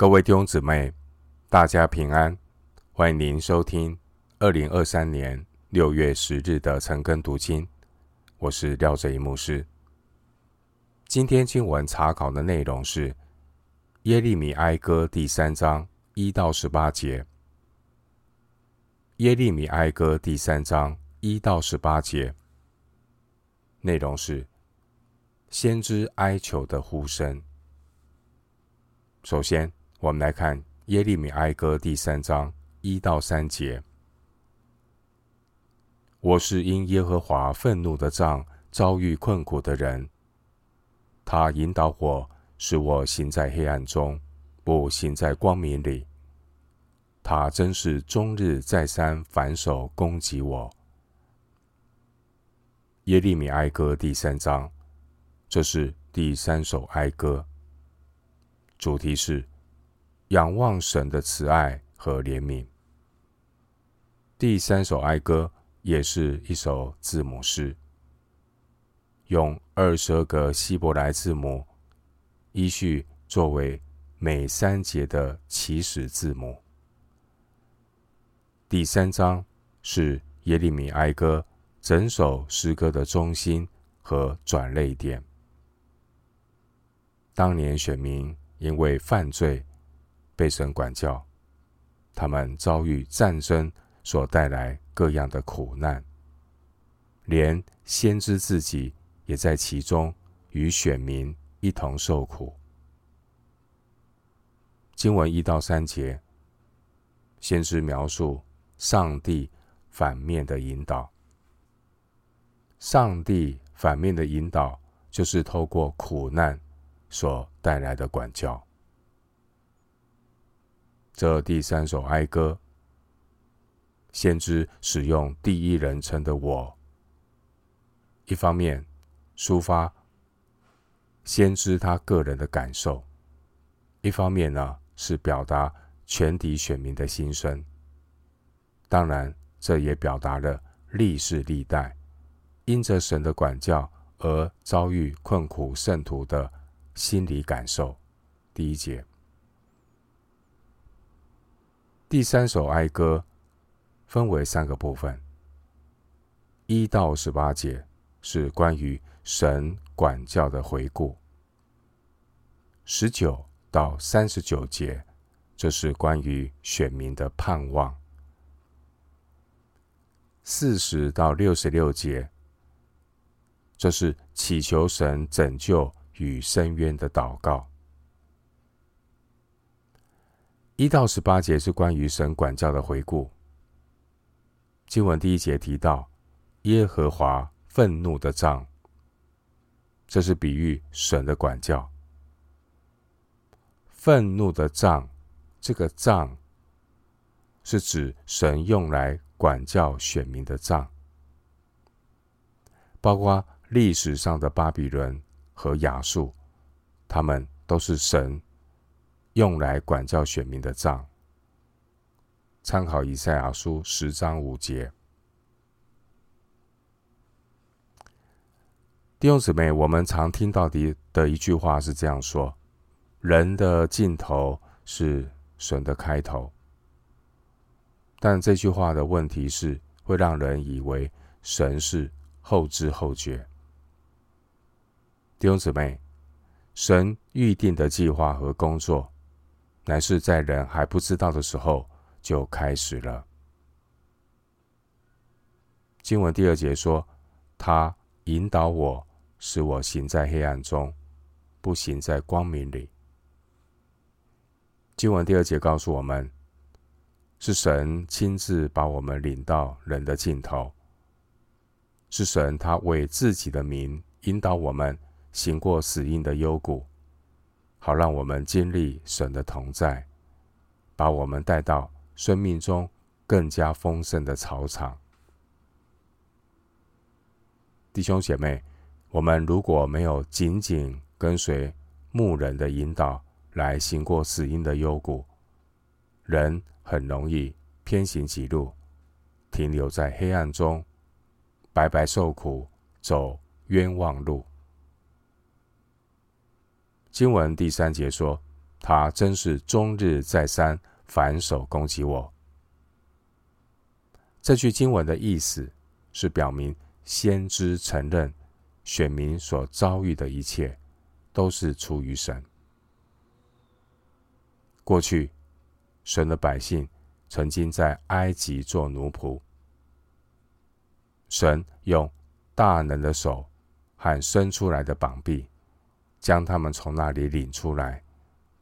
各位弟兄姊妹，大家平安！欢迎您收听二零二三年六月十日的晨更读经。我是廖哲一牧师。今天经文查考的内容是耶利米哀歌第三章一到十八节。耶利米哀歌第三章一到十八节内容是先知哀求的呼声。首先，我们来看耶利米哀歌第三章一到三节。我是因耶和华愤怒的杖遭遇困苦的人，他引导我，使我行在黑暗中，不行在光明里。他真是终日再三反手攻击我。耶利米哀歌第三章，这是第三首哀歌。主题是仰望神的慈爱和怜悯。第三首哀歌也是一首字母诗，用二十二个希伯来字母依序作为每三节的起始字母。第三章是耶利米哀歌整首诗歌的中心和转泪点。当年选民。因为犯罪被神管教，他们遭遇战争所带来各样的苦难，连先知自己也在其中与选民一同受苦。经文一到三节，先知描述上帝反面的引导。上帝反面的引导，就是透过苦难。所带来的管教。这第三首哀歌，先知使用第一人称的我，一方面抒发先知他个人的感受，一方面呢是表达全体选民的心声。当然，这也表达了历世历代因着神的管教而遭遇困苦圣徒的。心理感受，第一节，第三首哀歌分为三个部分。一到十八节是关于神管教的回顾，十九到三十九节这是关于选民的盼望，四十到六十六节这是祈求神拯救。与伸冤的祷告，一到十八节是关于神管教的回顾。经文第一节提到耶和华愤怒的杖，这是比喻神的管教。愤怒的杖，这个杖是指神用来管教选民的杖，包括历史上的巴比伦。和亚述，他们都是神用来管教选民的杖。参考以赛亚书十章五节。弟兄姊妹，我们常听到的的一句话是这样说：“人的尽头是神的开头。”但这句话的问题是，会让人以为神是后知后觉。弟兄姊妹，神预定的计划和工作，乃是在人还不知道的时候就开始了。经文第二节说：“他引导我，使我行在黑暗中，不行在光明里。”经文第二节告诉我们，是神亲自把我们领到人的尽头，是神他为自己的名引导我们。行过死荫的幽谷，好让我们经历神的同在，把我们带到生命中更加丰盛的草场。弟兄姐妹，我们如果没有紧紧跟随牧人的引导来行过死荫的幽谷，人很容易偏行己路，停留在黑暗中，白白受苦，走冤枉路。经文第三节说：“他真是终日再三反手攻击我。这句经文的意思是表明先知承认选民所遭遇的一切都是出于神。过去，神的百姓曾经在埃及做奴仆，神用大能的手和伸出来的膀臂，将他们从那里领出来，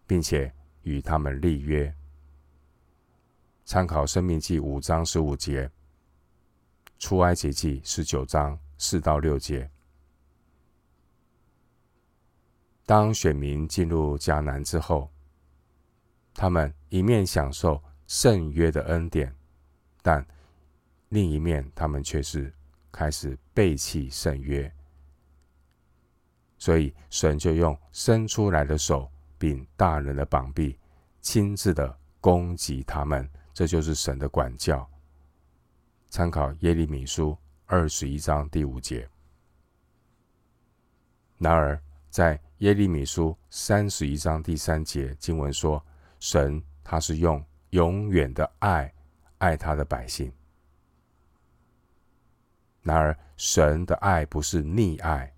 并且与他们立约。参考《申命记》五章十五节，《出埃及记》十九章四到六节。当选民进入迦南之后，他们一面享受圣约的恩典，但另一面他们却是开始背弃圣约。所以，神就用伸出来的手，并大人的膀臂，亲自的攻击他们。这就是神的管教。参考耶利米书二十一章第五节。然而，在耶利米书三十一章第三节经文说，神他是用永远的爱爱他的百姓。然而，神的爱不是溺爱。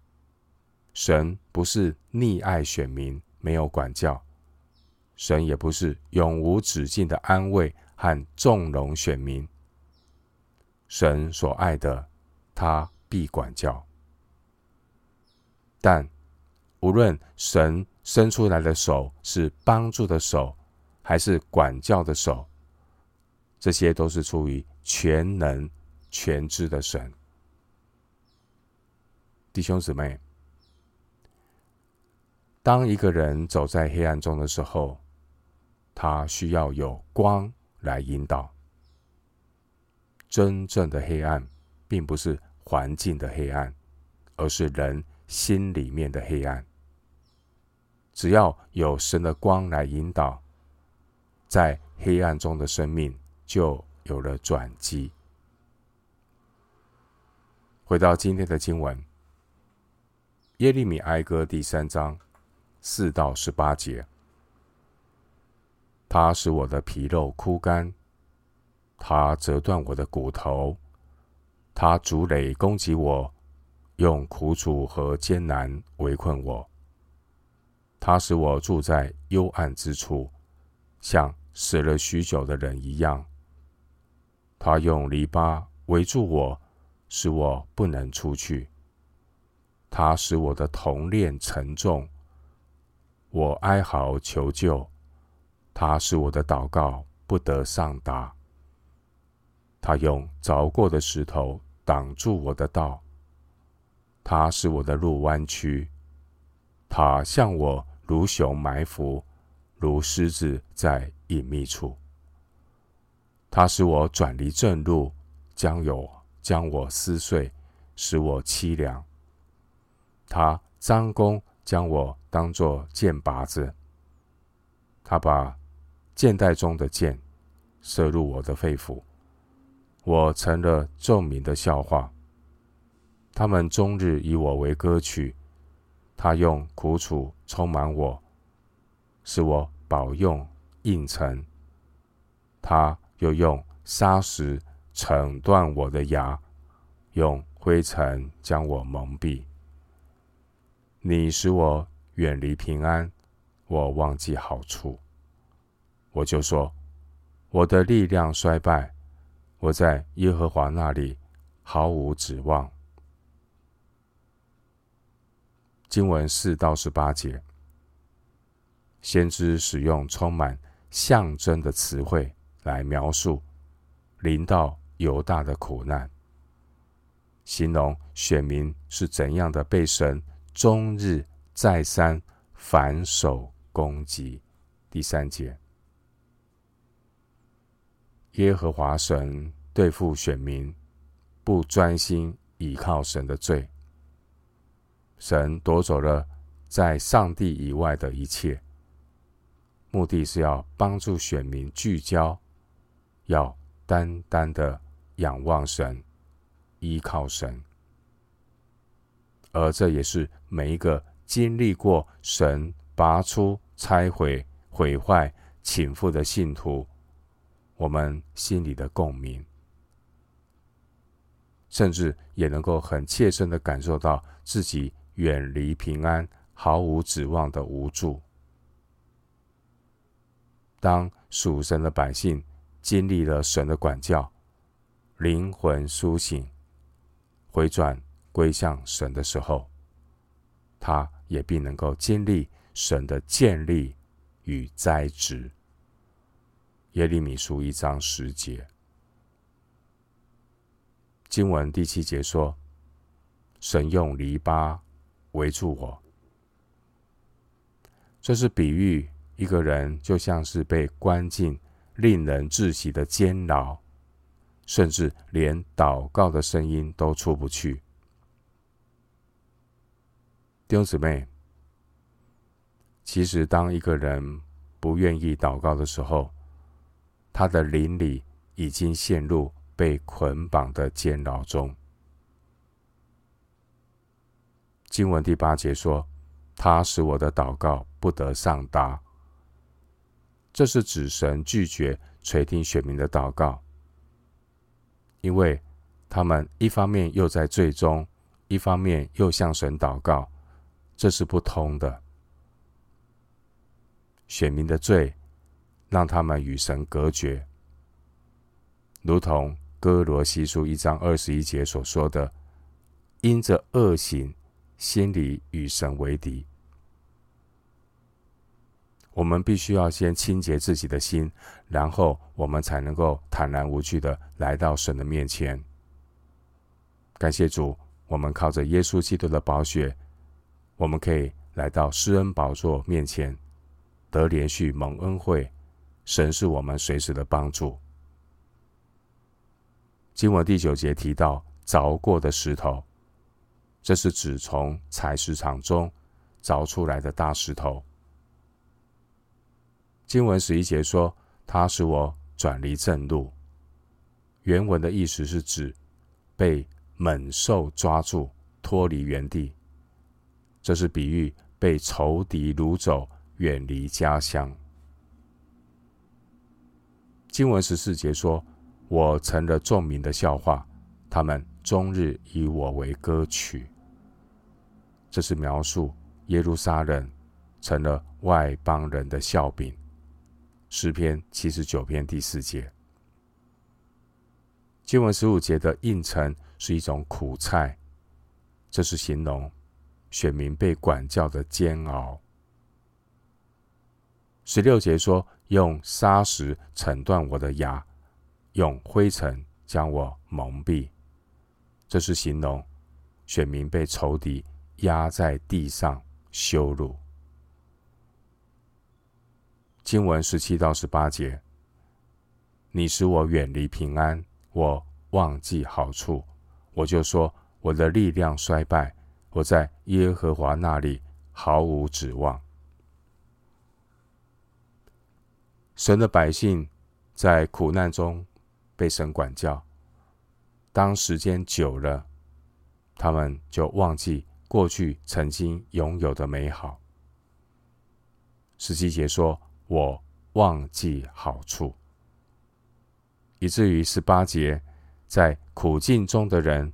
神不是溺爱选民，没有管教；神也不是永无止境的安慰和纵容选民。神所爱的，他必管教。但无论神伸出来的手是帮助的手，还是管教的手，这些都是出于全能全知的神。弟兄姊妹。当一个人走在黑暗中的时候，他需要有光来引导。真正的黑暗，并不是环境的黑暗，而是人心里面的黑暗。只要有神的光来引导，在黑暗中的生命就有了转机。回到今天的经文，《耶利米哀歌》第三章。四到十八节，他使我的皮肉枯干，他折断我的骨头，他筑垒攻击我，用苦楚和艰难围困我。他使我住在幽暗之处，像死了许久的人一样。他用篱笆围住我，使我不能出去。他使我的铜链沉重。我哀嚎求救，他使我的祷告不得上达。他用凿过的石头挡住我的道，他使我的路弯曲。他向我如熊埋伏，如狮子在隐秘处。他使我转离正路，将有将我撕碎，使我凄凉。他张弓。将我当作箭靶子，他把箭袋中的箭射入我的肺腑，我成了众民的笑话。他们终日以我为歌曲，他用苦楚充满我，使我饱用硬陈。他又用砂石惩断我的牙，用灰尘将我蒙蔽。你使我远离平安，我忘记好处。我就说，我的力量衰败，我在耶和华那里毫无指望。经文四到十八节，先知使用充满象征的词汇来描述临到犹大的苦难，形容选民是怎样的被神。终日再三反手攻击。第三节，耶和华神对付选民不专心倚靠神的罪，神夺走了在上帝以外的一切，目的是要帮助选民聚焦，要单单的仰望神，依靠神。而这也是每一个经历过神拔出、拆毁、毁坏倾覆的信徒，我们心里的共鸣，甚至也能够很切身的感受到自己远离平安、毫无指望的无助。当属神的百姓经历了神的管教，灵魂苏醒，回转归向神的时候，他也必能够经历神的建立与栽植。耶利米书一章十节，经文第七节说：“神用篱笆围住我。”这是比喻。一个人就像是被关进令人窒息的监牢，甚至连祷告的声音都出不去。弟兄姊妹，其实当一个人不愿意祷告的时候，他的灵里已经陷入被捆绑的监牢中。经文第八节说：“他使我的祷告不得上达。”这是指神拒绝垂听选民的祷告，因为他们一方面又在罪中，一方面又向神祷告，这是不通的。选民的罪让他们与神隔绝，如同哥罗西书一章二十一节所说的：“因着恶行，心里与神为敌。”我们必须要先清洁自己的心，然后我们才能够坦然无惧的来到神的面前。感谢主，我们靠着耶稣基督的宝血，我们可以来到施恩宝座面前，得连续蒙恩惠。神是我们随时的帮助。经文第九节提到凿过的石头，这是指从采石场中凿出来的大石头。经文十一节说：“他使我转离正路。”原文的意思是指被猛兽抓住，脱离原地。这是比喻被仇敌掳走，远离家乡。经文十四节说：“我成了众民的笑话，他们终日以我为歌曲。”这是描述耶路撒冷成了外邦人的笑柄。诗篇七十九篇第四节，经文十五节的应承是一种苦菜，这是形容选民被管教的煎熬。十六节说，用砂石诊断我的牙，用灰尘将我蒙蔽，这是形容选民被仇敌压在地上羞辱。经文十七到十八节，你使我远离平安，我忘记好处，我就说我的力量衰败，我在耶和华那里毫无指望。神的百姓在苦难中被神管教，当时间久了，他们就忘记过去曾经拥有的美好。十七节说。我忘记好处，以至于十八节，在苦境中的人，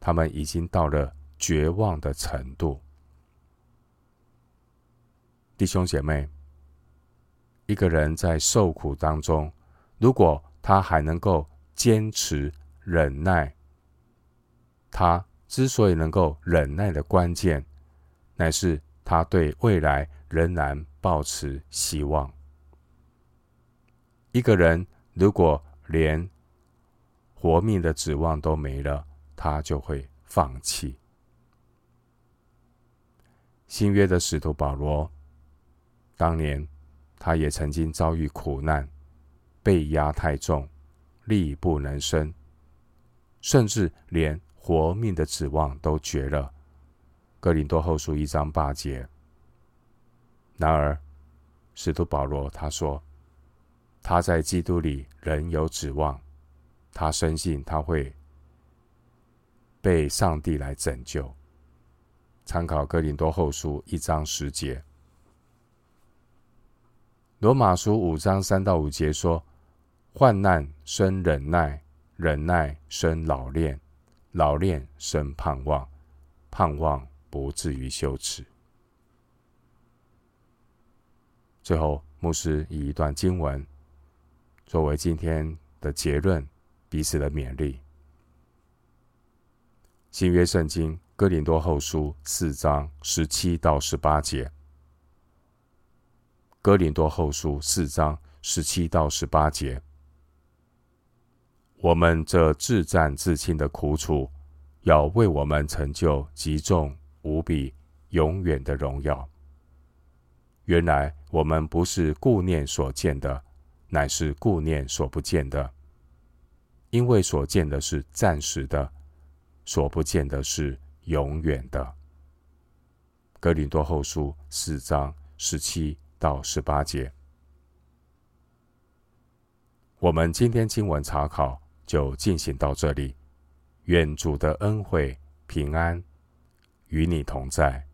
他们已经到了绝望的程度。弟兄姐妹，一个人在受苦当中，如果他还能够坚持忍耐，他之所以能够忍耐的关键，乃是他对未来仍然抱持希望。一个人如果连活命的指望都没了，他就会放弃。新约的使徒保罗，当年他也曾经遭遇苦难，被压太重，力不能伸，甚至连活命的指望都绝了。哥林多后书一章八节。然而，使徒保罗他说，他在基督里仍有指望，他深信他会被上帝来拯救。参考哥林多后书一章十节。罗马书五章三到五节说：“患难生忍耐，忍耐生老练，老练生盼望，盼望不至于羞耻。”最后，牧师以一段经文作为今天的结论，彼此的勉励。新约圣经哥林多后书四章十七到十八节。哥林多后书四章十七到十八节，我们这自战自轻的苦楚，要为我们成就极重无比永远的荣耀。原来我们不是顾念所见的，乃是顾念所不见的。因为所见的是暂时的，所不见的是永远的。哥林多后书四章十七到十八节。我们今天经文查考就进行到这里。愿主的恩惠平安与你同在。